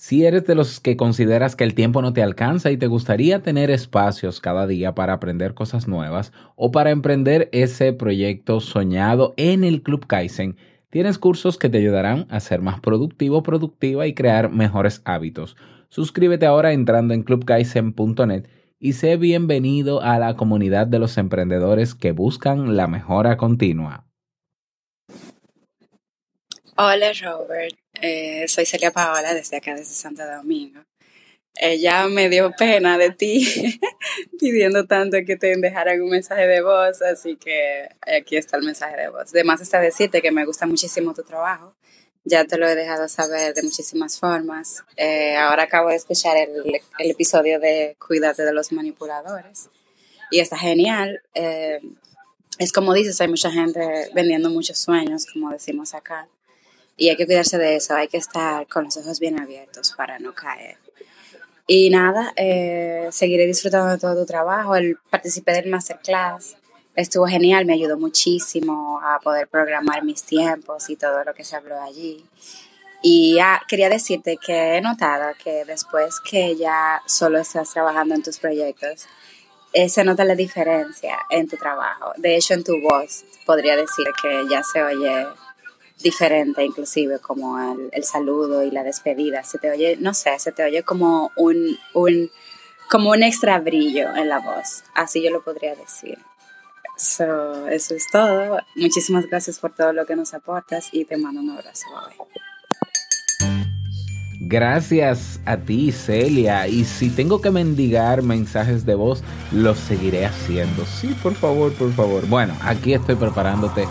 Si eres de los que consideras que el tiempo no te alcanza y te gustaría tener espacios cada día para aprender cosas nuevas o para emprender ese proyecto soñado en el Club Kaizen, tienes cursos que te ayudarán a ser más productivo, productiva y crear mejores hábitos. Suscríbete ahora entrando en clubkaizen.net y sé bienvenido a la comunidad de los emprendedores que buscan la mejora continua. Hola Robert, eh, soy Celia Paola desde acá, desde Santo Domingo. Ella me dio pena de ti pidiendo tanto que te dejaran un mensaje de voz, así que aquí está el mensaje de voz. Además está decirte que me gusta muchísimo tu trabajo, ya te lo he dejado saber de muchísimas formas. Eh, ahora acabo de escuchar el, episodio de Cuídate de los manipuladores y está genial. Eh, es como dices, hay mucha gente vendiendo muchos sueños, como decimos acá. Y hay que cuidarse de eso, hay que estar con los ojos bien abiertos para no caer. Y nada, eh, seguiré disfrutando de todo tu trabajo. El, participé del masterclass, estuvo genial, me ayudó muchísimo a poder programar mis tiempos y todo lo que se habló allí. Y ah, quería decirte que he notado que después que ya solo estás trabajando en tus proyectos, eh, se nota la diferencia en tu trabajo. De hecho, en tu voz podría decir que ya se oye diferente, inclusive como el, saludo y la despedida. Se te oye, no sé, se te oye como un, un, como un extra brillo en la voz. Así yo lo podría decir. So, eso es todo. Muchísimas gracias por todo lo que nos aportas y te mando un abrazo. Gracias a ti, Celia. Y si tengo que mendigar mensajes de voz, lo seguiré haciendo. Sí, por favor, por favor. Bueno, aquí estoy preparándote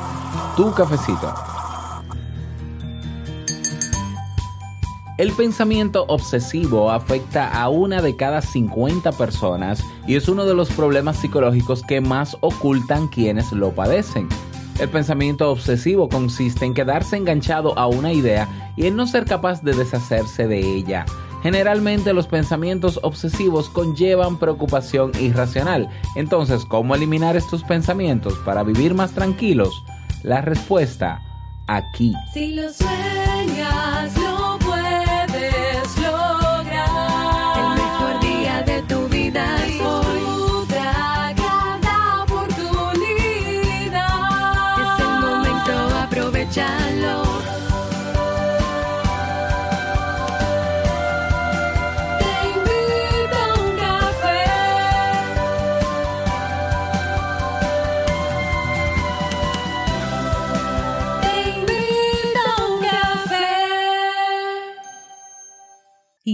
tu cafecito. El pensamiento obsesivo afecta a una de cada 50 personas y es uno de los problemas psicológicos que más ocultan quienes lo padecen. El pensamiento obsesivo consiste en quedarse enganchado a una idea y en no ser capaz de deshacerse de ella. Generalmente los pensamientos obsesivos conllevan preocupación irracional. Entonces, ¿cómo eliminar estos pensamientos para vivir más tranquilos? La respuesta, aquí. Si lo sueñas,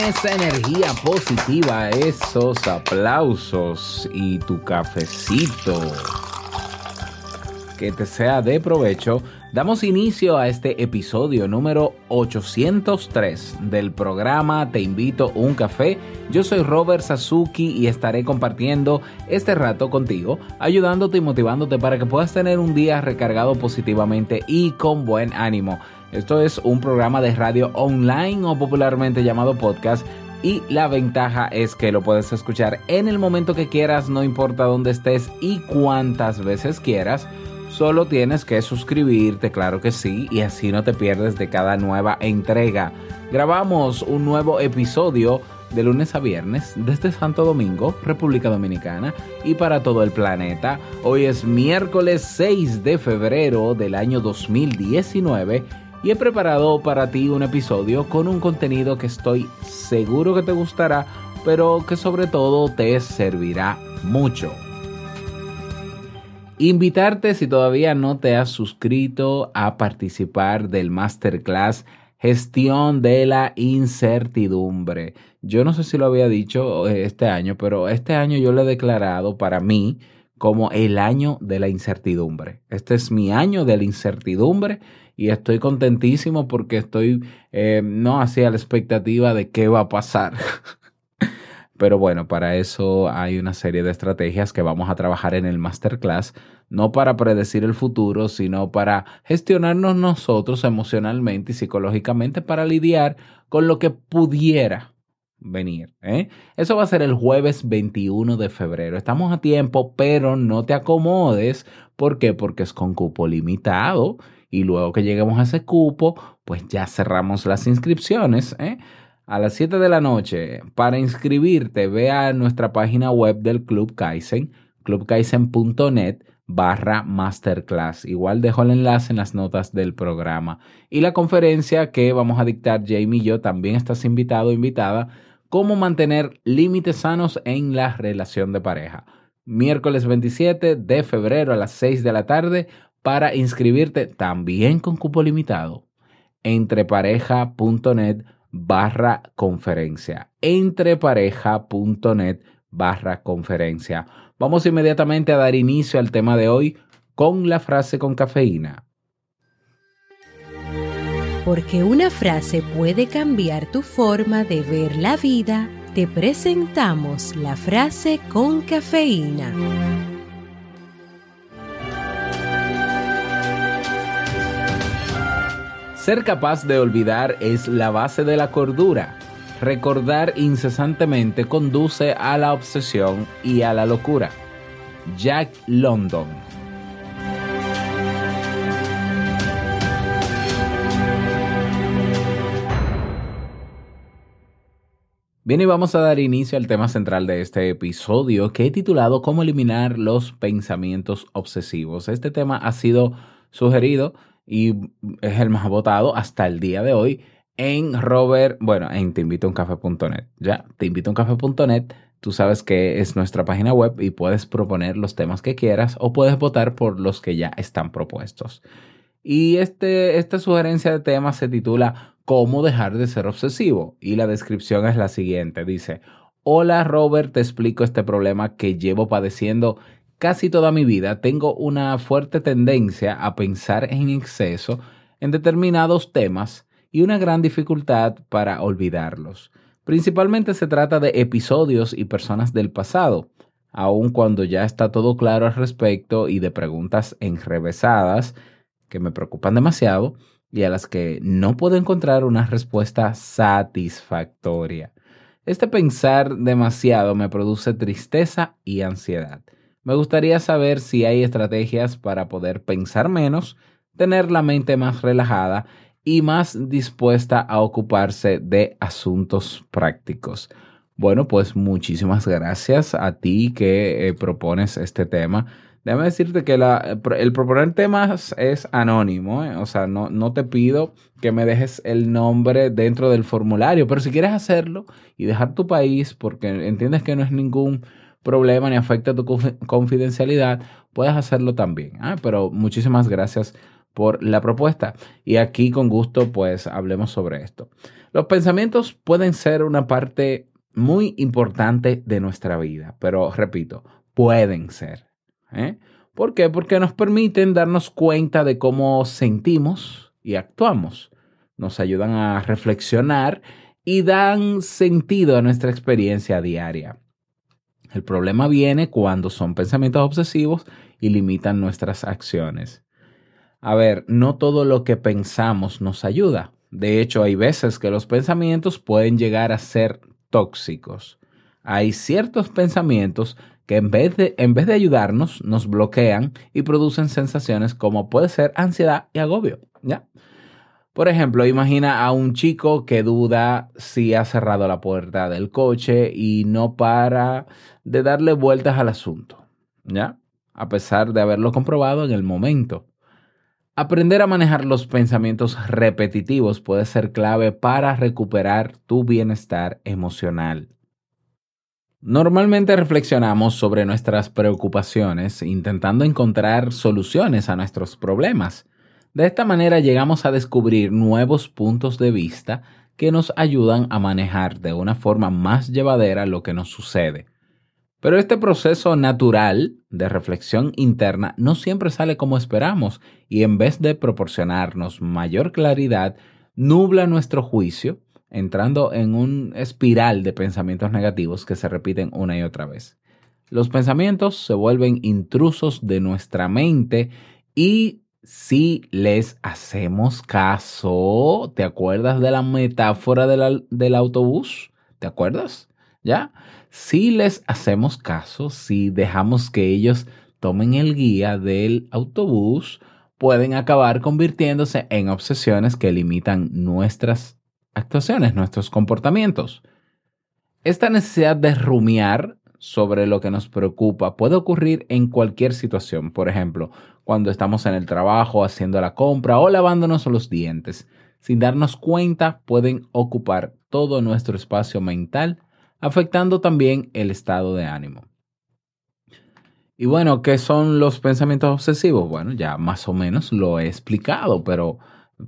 Esa energía positiva, esos aplausos y tu cafecito que te sea de provecho, damos inicio a este episodio número 803 del programa Te invito un café. Yo soy Robert Sasuki y estaré compartiendo este rato contigo, ayudándote y motivándote para que puedas tener un día recargado positivamente y con buen ánimo. Esto es un programa de radio online o popularmente llamado podcast y la ventaja es que lo puedes escuchar en el momento que quieras, no importa dónde estés y cuántas veces quieras. Solo tienes que suscribirte, claro que sí, y así no te pierdes de cada nueva entrega. Grabamos un nuevo episodio de lunes a viernes desde Santo Domingo, República Dominicana y para todo el planeta. Hoy es miércoles 6 de febrero del año 2019 y he preparado para ti un episodio con un contenido que estoy seguro que te gustará, pero que sobre todo te servirá mucho. Invitarte si todavía no te has suscrito a participar del masterclass Gestión de la incertidumbre. Yo no sé si lo había dicho eh, este año, pero este año yo lo he declarado para mí como el año de la incertidumbre. Este es mi año de la incertidumbre y estoy contentísimo porque estoy eh, no hacia la expectativa de qué va a pasar. Pero bueno, para eso hay una serie de estrategias que vamos a trabajar en el masterclass, no para predecir el futuro, sino para gestionarnos nosotros emocionalmente y psicológicamente para lidiar con lo que pudiera venir. ¿eh? Eso va a ser el jueves 21 de febrero. Estamos a tiempo, pero no te acomodes. ¿Por qué? Porque es con cupo limitado y luego que lleguemos a ese cupo, pues ya cerramos las inscripciones. ¿eh? a las 7 de la noche. Para inscribirte, ve a nuestra página web del Club Kaizen, clubkaizen.net barra masterclass. Igual dejo el enlace en las notas del programa. Y la conferencia que vamos a dictar Jamie y yo, también estás invitado o invitada, cómo mantener límites sanos en la relación de pareja. Miércoles 27 de febrero a las 6 de la tarde para inscribirte también con cupo limitado. Entrepareja.net barra conferencia. Entrepareja.net barra conferencia. Vamos inmediatamente a dar inicio al tema de hoy con la frase con cafeína. Porque una frase puede cambiar tu forma de ver la vida, te presentamos la frase con cafeína. Ser capaz de olvidar es la base de la cordura. Recordar incesantemente conduce a la obsesión y a la locura. Jack London. Bien, y vamos a dar inicio al tema central de este episodio que he titulado Cómo eliminar los pensamientos obsesivos. Este tema ha sido sugerido y es el más votado hasta el día de hoy en Robert, bueno, en teinvitouncafe.net. Ya, teinvitouncafe.net, tú sabes que es nuestra página web y puedes proponer los temas que quieras o puedes votar por los que ya están propuestos. Y este, esta sugerencia de tema se titula ¿Cómo dejar de ser obsesivo? Y la descripción es la siguiente. Dice, hola Robert, te explico este problema que llevo padeciendo casi toda mi vida tengo una fuerte tendencia a pensar en exceso en determinados temas y una gran dificultad para olvidarlos. Principalmente se trata de episodios y personas del pasado, aun cuando ya está todo claro al respecto y de preguntas enrevesadas que me preocupan demasiado y a las que no puedo encontrar una respuesta satisfactoria. Este pensar demasiado me produce tristeza y ansiedad. Me gustaría saber si hay estrategias para poder pensar menos, tener la mente más relajada y más dispuesta a ocuparse de asuntos prácticos. Bueno, pues muchísimas gracias a ti que eh, propones este tema. Déjame decirte que el proponer temas es anónimo, ¿eh? o sea, no, no te pido que me dejes el nombre dentro del formulario, pero si quieres hacerlo y dejar tu país, porque entiendes que no es ningún problema ni afecta tu confidencialidad, puedes hacerlo también. ¿ah? Pero muchísimas gracias por la propuesta. Y aquí con gusto pues hablemos sobre esto. Los pensamientos pueden ser una parte muy importante de nuestra vida, pero repito, pueden ser. ¿eh? ¿Por qué? Porque nos permiten darnos cuenta de cómo sentimos y actuamos. Nos ayudan a reflexionar y dan sentido a nuestra experiencia diaria. El problema viene cuando son pensamientos obsesivos y limitan nuestras acciones. A ver, no todo lo que pensamos nos ayuda. De hecho, hay veces que los pensamientos pueden llegar a ser tóxicos. Hay ciertos pensamientos que en vez de, en vez de ayudarnos, nos bloquean y producen sensaciones como puede ser ansiedad y agobio. ¿ya? Por ejemplo, imagina a un chico que duda si ha cerrado la puerta del coche y no para de darle vueltas al asunto, ¿ya? A pesar de haberlo comprobado en el momento. Aprender a manejar los pensamientos repetitivos puede ser clave para recuperar tu bienestar emocional. Normalmente reflexionamos sobre nuestras preocupaciones intentando encontrar soluciones a nuestros problemas de esta manera llegamos a descubrir nuevos puntos de vista que nos ayudan a manejar de una forma más llevadera lo que nos sucede. Pero este proceso natural de reflexión interna no siempre sale como esperamos y en vez de proporcionarnos mayor claridad, nubla nuestro juicio entrando en un espiral de pensamientos negativos que se repiten una y otra vez. Los pensamientos se vuelven intrusos de nuestra mente y si les hacemos caso, ¿te acuerdas de la metáfora del autobús? ¿Te acuerdas? ¿Ya? Si les hacemos caso, si dejamos que ellos tomen el guía del autobús, pueden acabar convirtiéndose en obsesiones que limitan nuestras actuaciones, nuestros comportamientos. Esta necesidad de rumiar sobre lo que nos preocupa puede ocurrir en cualquier situación. Por ejemplo, cuando estamos en el trabajo, haciendo la compra o lavándonos los dientes. Sin darnos cuenta, pueden ocupar todo nuestro espacio mental, afectando también el estado de ánimo. Y bueno, ¿qué son los pensamientos obsesivos? Bueno, ya más o menos lo he explicado, pero,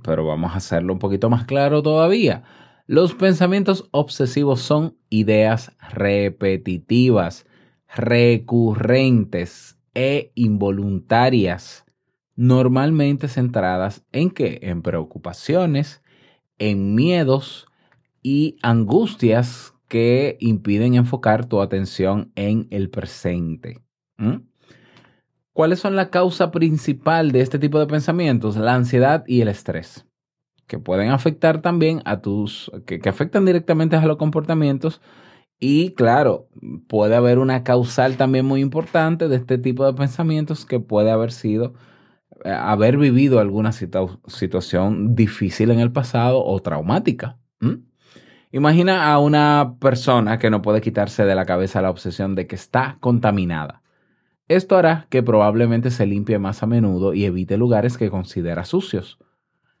pero vamos a hacerlo un poquito más claro todavía. Los pensamientos obsesivos son ideas repetitivas, recurrentes e involuntarias, normalmente centradas en qué? En preocupaciones, en miedos y angustias que impiden enfocar tu atención en el presente. ¿Mm? ¿Cuáles son la causa principal de este tipo de pensamientos? La ansiedad y el estrés, que pueden afectar también a tus, que, que afectan directamente a los comportamientos. Y claro, puede haber una causal también muy importante de este tipo de pensamientos que puede haber sido eh, haber vivido alguna situación difícil en el pasado o traumática. Imagina a una persona que no puede quitarse de la cabeza la obsesión de que está contaminada. Esto hará que probablemente se limpie más a menudo y evite lugares que considera sucios.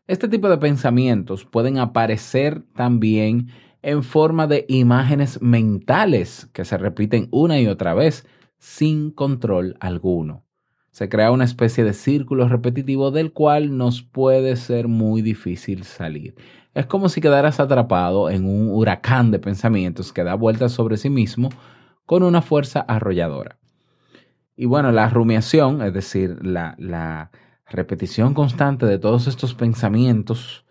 Este tipo de pensamientos pueden aparecer también en forma de imágenes mentales que se repiten una y otra vez sin control alguno. Se crea una especie de círculo repetitivo del cual nos puede ser muy difícil salir. Es como si quedaras atrapado en un huracán de pensamientos que da vueltas sobre sí mismo con una fuerza arrolladora. Y bueno, la rumiación, es decir, la, repetición constante de todos estos pensamientos,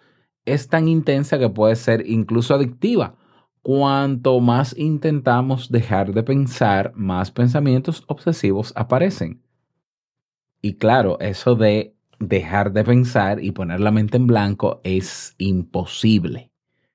es tan intensa que puede ser incluso adictiva. Cuanto más intentamos dejar de pensar, más pensamientos obsesivos aparecen. Y claro, eso de dejar de pensar y poner la mente en blanco es imposible.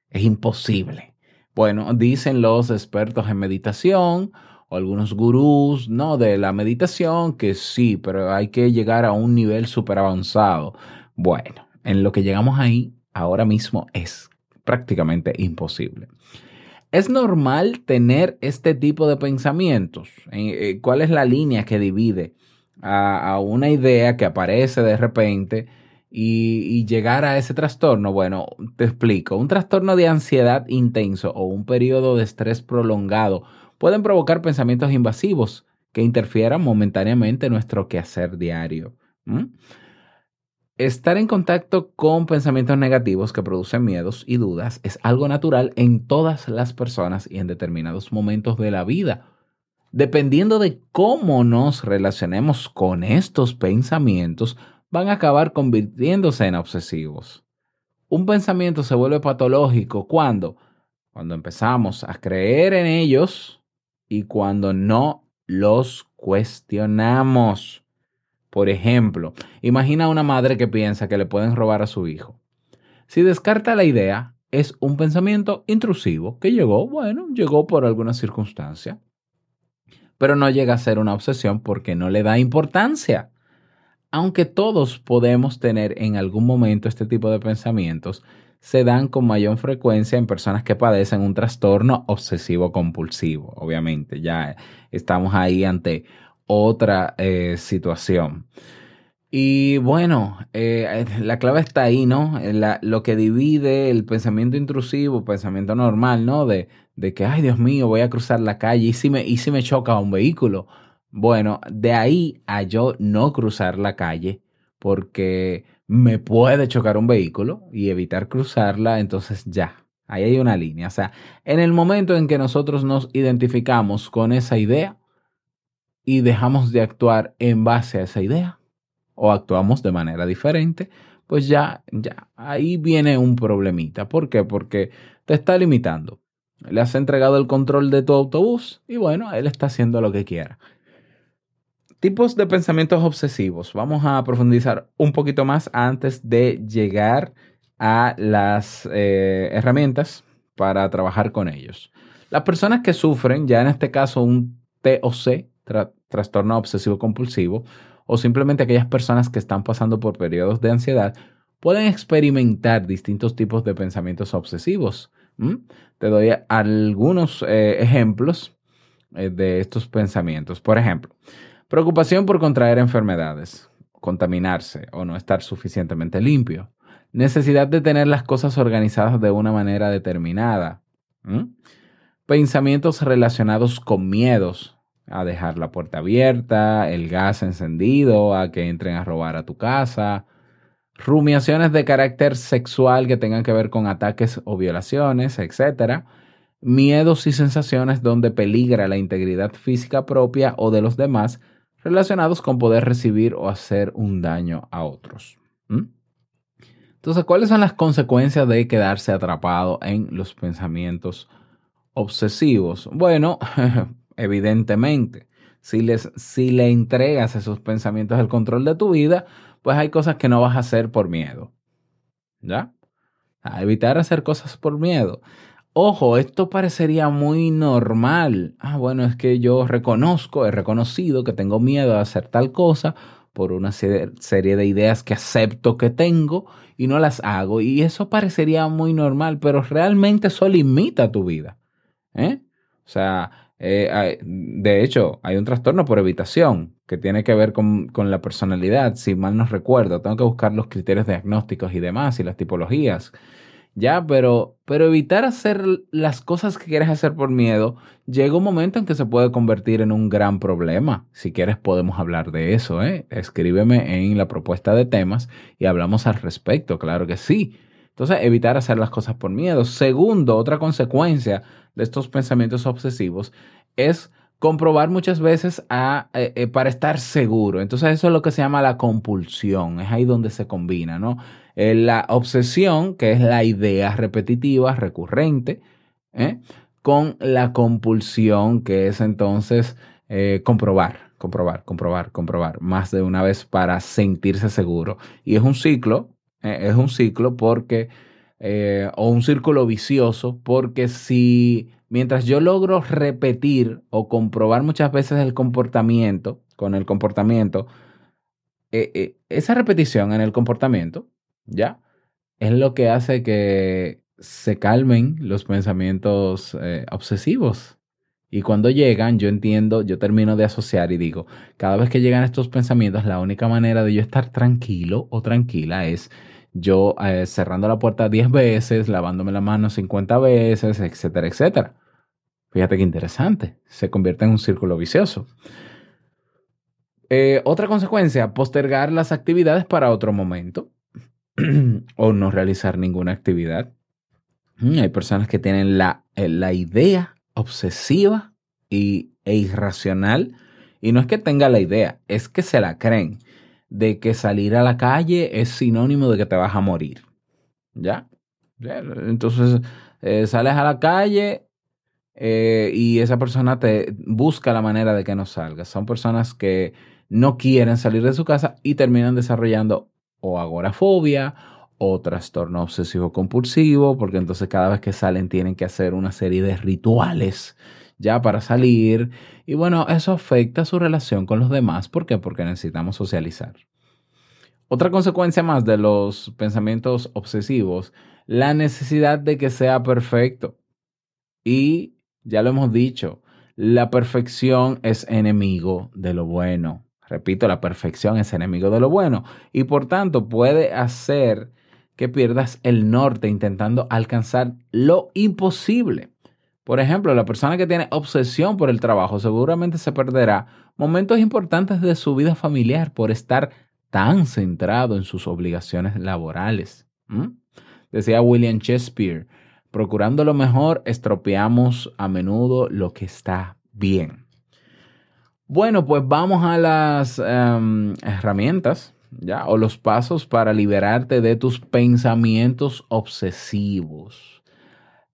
Es imposible. Bueno, dicen los expertos en meditación o algunos gurús, ¿no? De la meditación, que sí, pero hay que llegar a un nivel súper avanzado. Bueno, en lo que llegamos ahí ahora mismo es prácticamente imposible. ¿Es normal tener este tipo de pensamientos? Eh, eh, ¿Cuál es la línea que divide a, una idea que aparece de repente y, y, llegar a ese trastorno? Bueno, te explico. Un trastorno de ansiedad intenso o un periodo de estrés prolongado pueden provocar pensamientos invasivos que interfieran momentáneamente en nuestro quehacer diario. Estar en contacto con pensamientos negativos que producen miedos y dudas es algo natural en todas las personas y en determinados momentos de la vida. Dependiendo de cómo nos relacionemos con estos pensamientos, van a acabar convirtiéndose en obsesivos. Un pensamiento se vuelve patológico cuando, cuando empezamos a creer en ellos, y cuando no los cuestionamos. Por ejemplo, imagina una madre que piensa que le pueden robar a su hijo. Si descarta la idea, es un pensamiento intrusivo que llegó, bueno, llegó por alguna circunstancia, pero no llega a ser una obsesión porque no le da importancia. Aunque todos podemos tener en algún momento este tipo de pensamientos, se dan con mayor frecuencia en personas que padecen un trastorno obsesivo compulsivo. Obviamente, ya estamos ahí ante otra eh, situación. Y bueno, eh, la clave está ahí, ¿no? lo que divide el pensamiento intrusivo, pensamiento normal, ¿no? De, de, que, ay Dios mío, voy a cruzar la calle y si, me, y si me choca un vehículo. Bueno, de ahí a yo no cruzar la calle porque me puede chocar un vehículo y evitar cruzarla, entonces ya, ahí hay una línea. O sea, en el momento en que nosotros nos identificamos con esa idea y dejamos de actuar en base a esa idea o actuamos de manera diferente, pues ya, ya, ahí viene un problemita. ¿Por qué? Porque te está limitando. Le has entregado el control de tu autobús y bueno, él está haciendo lo que quiera. Tipos de pensamientos obsesivos. Vamos a profundizar un poquito más antes de llegar a las eh, herramientas para trabajar con ellos. Las personas que sufren, ya en este caso un TOC, trastorno obsesivo compulsivo, o simplemente aquellas personas que están pasando por periodos de ansiedad, pueden experimentar distintos tipos de pensamientos obsesivos. Te doy algunos eh, ejemplos eh, de estos pensamientos. Por ejemplo, preocupación por contraer enfermedades, contaminarse o no estar suficientemente limpio. Necesidad de tener las cosas organizadas de una manera determinada. Pensamientos relacionados con miedos, a dejar la puerta abierta, el gas encendido, a que entren a robar a tu casa, rumiaciones de carácter sexual que tengan que ver con ataques o violaciones, etc. Miedos y sensaciones donde peligra la integridad física propia o de los demás relacionados con poder recibir o hacer un daño a otros. Entonces, ¿cuáles son las consecuencias de quedarse atrapado en los pensamientos obsesivos? Bueno, evidentemente, si, les, si le entregas esos pensamientos el control de tu vida, pues hay cosas que no vas a hacer por miedo. ¿Ya? A evitar hacer cosas por miedo. Ojo, esto parecería muy normal. Ah, bueno, es que yo reconozco, he reconocido que tengo miedo a hacer tal cosa por una serie de ideas que acepto que tengo y no las hago. Y eso parecería muy normal, pero realmente eso limita tu vida. ¿eh? O sea, eh, de hecho, hay un trastorno por evitación que tiene que ver con, con, la personalidad, si mal no recuerdo. Tengo que buscar los criterios diagnósticos y demás y las tipologías. Ya, pero, pero evitar hacer las cosas que quieres hacer por miedo, llega un momento en que se puede convertir en un gran problema. Si quieres podemos hablar de eso, ¿eh? Escríbeme en la propuesta de temas y hablamos al respecto, claro que sí. Entonces, evitar hacer las cosas por miedo. Segundo, otra consecuencia de estos pensamientos obsesivos es comprobar muchas veces eh, eh, para estar seguro. Entonces eso es lo que se llama la compulsión, es ahí donde se combina, ¿no? Eh, la obsesión, que es la idea repetitiva, recurrente, con la compulsión, que es entonces comprobar, comprobar, comprobar, comprobar, más de una vez para sentirse seguro. Y es un ciclo, es un ciclo porque, o un círculo vicioso, porque si mientras yo logro repetir o comprobar muchas veces el comportamiento, con el comportamiento, eh, eh, esa repetición en el comportamiento, ¿ya? Es lo que hace que se calmen los pensamientos eh, obsesivos. Y cuando llegan, yo entiendo, yo termino de asociar y digo, cada vez que llegan estos pensamientos, la única manera de yo estar tranquilo o tranquila es yo cerrando la puerta 10 veces, lavándome la mano 50 veces, etcétera, etcétera. Fíjate qué interesante. Se convierte en un círculo vicioso. Eh, otra consecuencia, postergar las actividades para otro momento o no realizar ninguna actividad. Mm, hay personas que tienen la, eh, la idea obsesiva y, e irracional, y no es que tenga la idea, es que se la creen, de que salir a la calle es sinónimo de que te vas a morir. ¿Ya? Entonces, eh, sales a la calle eh, y esa persona te busca la manera de que no salgas. Son personas que no quieren salir de su casa y terminan desarrollando o agorafobia o trastorno obsesivo compulsivo, porque entonces cada vez que salen tienen que hacer una serie de rituales ya para salir. Y bueno, eso afecta su relación con los demás. ¿Por qué? Porque necesitamos socializar. Otra consecuencia más de los pensamientos obsesivos, la necesidad de que sea perfecto. Y ya lo hemos dicho, la perfección es enemigo de lo bueno. Repito, la perfección es enemigo de lo bueno y por tanto puede hacer que pierdas el norte intentando alcanzar lo imposible. Por ejemplo, la persona que tiene obsesión por el trabajo seguramente se perderá momentos importantes de su vida familiar por estar tan centrado en sus obligaciones laborales. Decía William Shakespeare, Procurando lo mejor, estropeamos a menudo lo que está bien. Bueno, pues vamos a las em, herramientas ¿ya? O los pasos para liberarte de tus pensamientos obsesivos.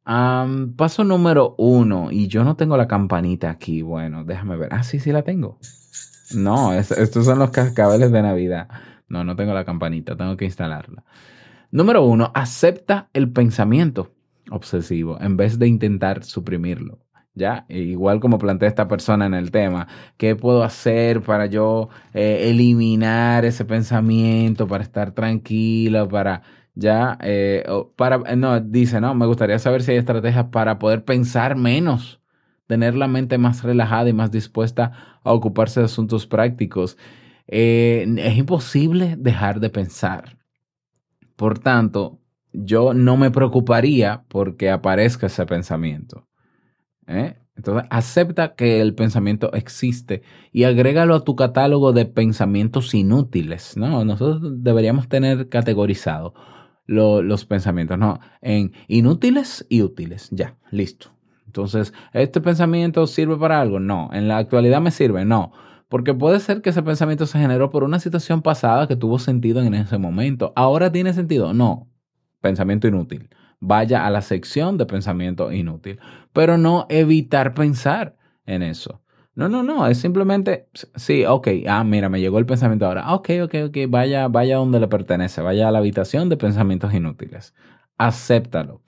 paso número uno, y yo no tengo la campanita aquí. Bueno, déjame ver. Ah, sí, sí la tengo. No, estos son los cascabeles de Navidad. No, no tengo la campanita, tengo que instalarla. Número uno, acepta el pensamiento obsesivo en vez de intentar suprimirlo. ¿Ya? E igual como plantea esta persona en el tema, ¿qué puedo hacer para yo eh, eliminar ese pensamiento, para estar tranquilo, para, ya, eh, para, no, dice, no, me gustaría saber si hay estrategias para poder pensar menos, tener la mente más relajada y más dispuesta a ocuparse de asuntos prácticos. Eh, es imposible dejar de pensar. Por tanto, yo no me preocuparía porque aparezca ese pensamiento. ¿eh? Entonces, acepta que el pensamiento existe y agrégalo a tu catálogo de pensamientos inútiles. ¿no? Nosotros deberíamos tener categorizado los pensamientos ¿no? en inútiles y útiles. Ya, listo. Entonces, ¿este pensamiento sirve para algo? No. ¿En la actualidad me sirve? No. Porque puede ser que ese pensamiento se generó por una situación pasada que tuvo sentido en ese momento. ¿Ahora tiene sentido? No. Pensamiento inútil vaya a la sección de pensamiento inútil, pero no evitar pensar en eso. No, no, no, es simplemente, sí, ok, ah, mira, me llegó el pensamiento ahora, ok, ok, ok, vaya, vaya donde le pertenece, vaya a la habitación de pensamientos inútiles, acéptalo.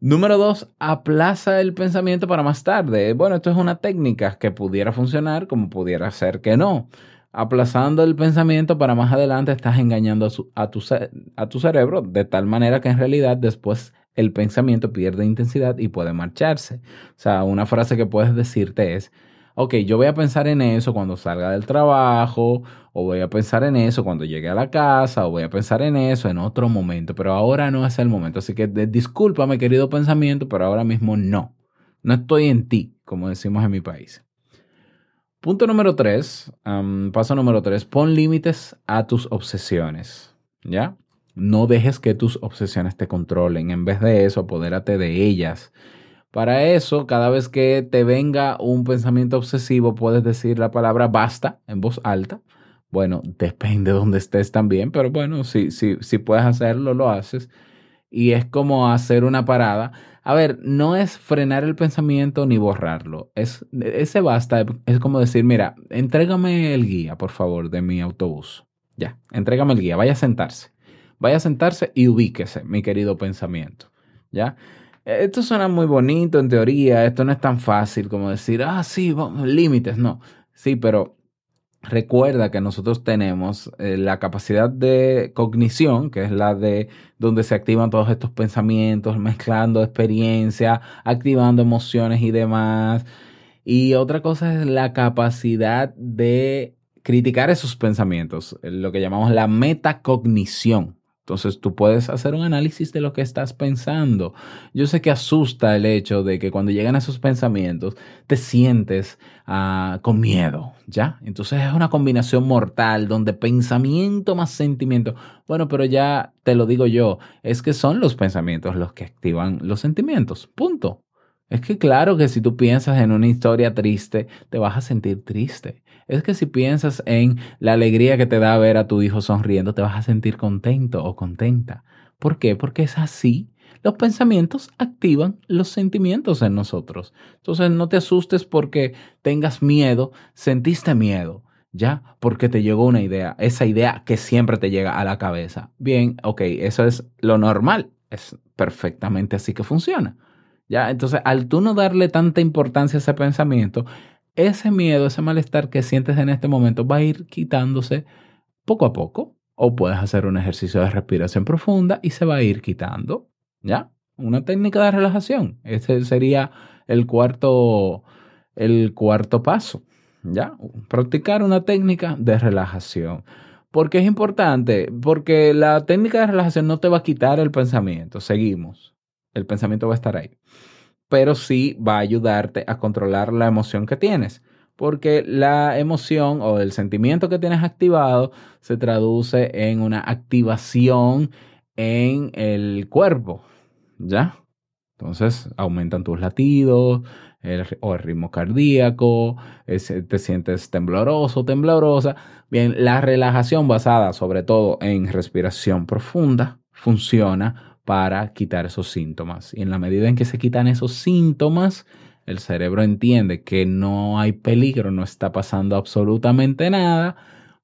Número dos, aplaza el pensamiento para más tarde. Bueno, esto es una técnica que pudiera funcionar como pudiera ser que no aplazando el pensamiento para más adelante estás engañando a, tu, a tu cerebro de tal manera que en realidad después el pensamiento pierde intensidad y puede marcharse. O sea, una frase que puedes decirte es, ok, yo voy a pensar en eso cuando salga del trabajo, o voy a pensar en eso cuando llegue a la casa, o voy a pensar en eso en otro momento, pero ahora no es el momento. Así que discúlpame, querido pensamiento, pero ahora mismo no. No estoy en ti, como decimos en mi país. Punto número tres, paso número tres, pon límites a tus obsesiones, ¿ya? No dejes que tus obsesiones te controlen. En vez de eso, apodérate de ellas. Para eso, cada vez que te venga un pensamiento obsesivo, puedes decir la palabra basta en voz alta. Bueno, depende de dónde estés también, pero bueno, si, si, si puedes hacerlo, lo haces. Y es como hacer una parada a ver, no es frenar el pensamiento ni borrarlo. Es, ese basta es como decir, mira, entrégame el guía, por favor, de mi autobús. Ya, entrégame el guía, vaya a sentarse. Vaya a sentarse y ubíquese, mi querido pensamiento. ¿Ya? Esto suena muy bonito en teoría, esto no es tan fácil como decir, ah, sí, límites, no. Sí, pero recuerda que nosotros tenemos eh, la capacidad de cognición, que es la de donde se activan todos estos pensamientos, mezclando experiencia, activando emociones y demás. Y otra cosa es la capacidad de criticar esos pensamientos, lo que llamamos la metacognición. Entonces tú puedes hacer un análisis de lo que estás pensando. Yo sé que asusta el hecho de que cuando llegan esos pensamientos te sientes ah, con miedo, ¿ya? Entonces es una combinación mortal donde pensamiento más sentimiento. Bueno, pero ya te lo digo yo, es que son los pensamientos los que activan los sentimientos, punto. Es que claro que si tú piensas en una historia triste, te vas a sentir triste. Es que si piensas en la alegría que te da ver a tu hijo sonriendo, te vas a sentir contento o contenta. ¿Por qué? Porque es así. Los pensamientos activan los sentimientos en nosotros. Entonces no te asustes porque tengas miedo, sentiste miedo, ¿ya? Porque te llegó una idea, esa idea que siempre te llega a la cabeza. Bien, ok, eso es lo normal, es perfectamente así que funciona. ¿Ya? Entonces, al tú no darle tanta importancia a ese pensamiento, ese miedo, ese malestar que sientes en este momento va a ir quitándose poco a poco. O puedes hacer un ejercicio de respiración profunda y se va a ir quitando. ¿Ya? Una técnica de relajación. Ese sería el cuarto, el cuarto paso. ¿Ya? Practicar una técnica de relajación. ¿Por qué es importante? Porque la técnica de relajación no te va a quitar el pensamiento. Seguimos el pensamiento va a estar ahí. Pero sí va a ayudarte a controlar la emoción que tienes. Porque la emoción o el sentimiento que tienes activado se traduce en una activación en el cuerpo. ¿Ya? Entonces aumentan tus latidos, o el ritmo cardíaco, te sientes tembloroso, temblorosa. Bien, la relajación basada sobre todo en respiración profunda funciona para quitar esos síntomas. Y en la medida en que se quitan esos síntomas, el cerebro entiende que no hay peligro, no está pasando absolutamente nada,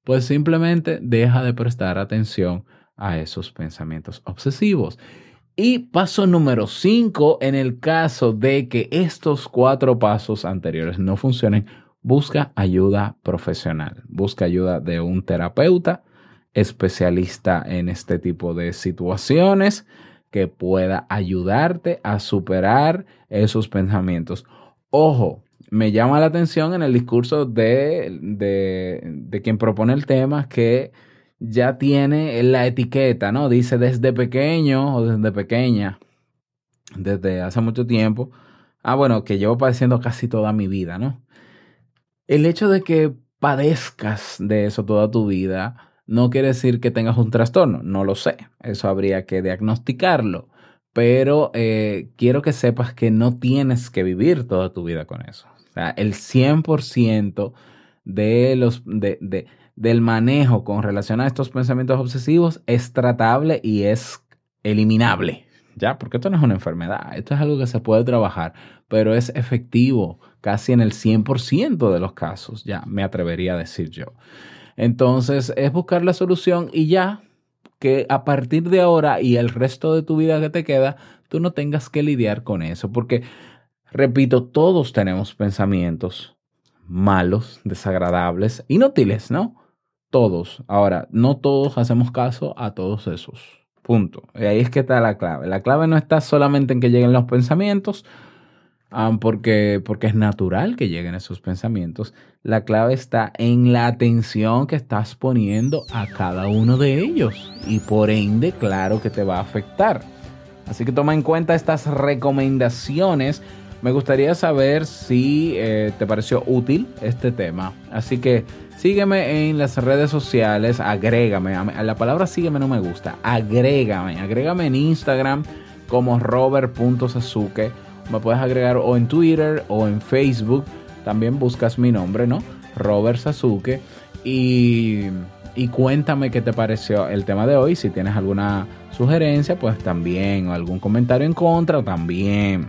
pues simplemente deja de prestar atención a esos pensamientos obsesivos. Y paso número 5, en el caso de que estos cuatro pasos anteriores no funcionen, busca ayuda profesional, busca ayuda de un terapeuta especialista en este tipo de situaciones que pueda ayudarte a superar esos pensamientos. Ojo, me llama la atención en el discurso de, de, de quien propone el tema que ya tiene la etiqueta, ¿no? Dice desde pequeño o desde pequeña, desde hace mucho tiempo. Ah, bueno, que llevo padeciendo casi toda mi vida, ¿no? El hecho de que padezcas de eso toda tu vida no quiere decir que tengas un trastorno, no lo sé, eso habría que diagnosticarlo, pero eh, quiero que sepas que no tienes que vivir toda tu vida con eso. El 100% de los, de, de, del manejo con relación a estos pensamientos obsesivos es tratable y es eliminable. ¿Ya? Porque esto no es una enfermedad, esto es algo que se puede trabajar, pero es efectivo casi en el 100% de los casos, ya me atrevería a decir yo. Entonces es buscar la solución y ya que a partir de ahora y el resto de tu vida que te queda, tú no tengas que lidiar con eso, porque, repito, todos tenemos pensamientos malos, desagradables, inútiles, ¿no? Todos. Ahora, no todos hacemos caso a todos esos. Punto. Y ahí es que está la clave. La clave no está solamente en que lleguen los pensamientos, porque, porque es natural que lleguen esos pensamientos. La clave está en la atención que estás poniendo a cada uno de ellos. Y por ende, claro que te va a afectar. Así que toma en cuenta estas recomendaciones. Me gustaría saber si eh, te pareció útil este tema. Así que Sígueme en las redes sociales, agrégame. A la palabra sígueme no me gusta. Agrégame, agrégame en Instagram como robert.sasuke. Me puedes agregar o en Twitter o en Facebook. También buscas mi nombre, ¿no? Robert Sasuke. Y, y cuéntame qué te pareció el tema de hoy. Si tienes alguna sugerencia, pues también. O algún comentario en contra, también.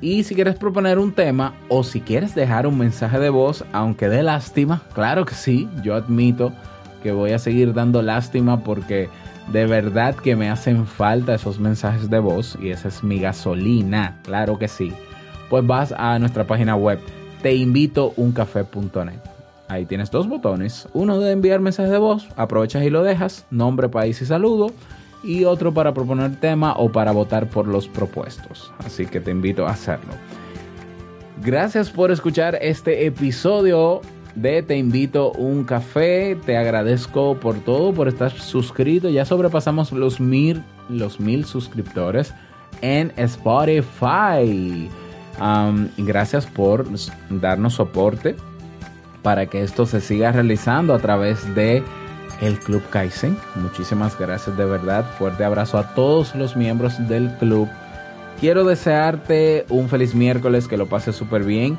Y si quieres proponer un tema o si quieres dejar un mensaje de voz, aunque dé lástima, claro que sí, yo admito que voy a seguir dando lástima porque de verdad que me hacen falta esos mensajes de voz y esa es mi gasolina, claro que sí. Pues vas a nuestra página web teinvitouncafé.net. Ahí tienes dos botones, uno de enviar mensajes de voz, aprovechas y lo dejas, nombre, país y saludo y otro para proponer tema o para votar por los propuestos. Así que te invito a hacerlo. Gracias por escuchar este episodio de Te invito un café. Te agradezco por todo, por estar suscrito. Ya sobrepasamos los mil, los mil suscriptores en Spotify. gracias por darnos soporte para que esto se siga realizando a través de el Club Kaizen. Muchísimas gracias de verdad. Fuerte abrazo a todos los miembros del club. Quiero desearte un feliz miércoles, que lo pases súper bien.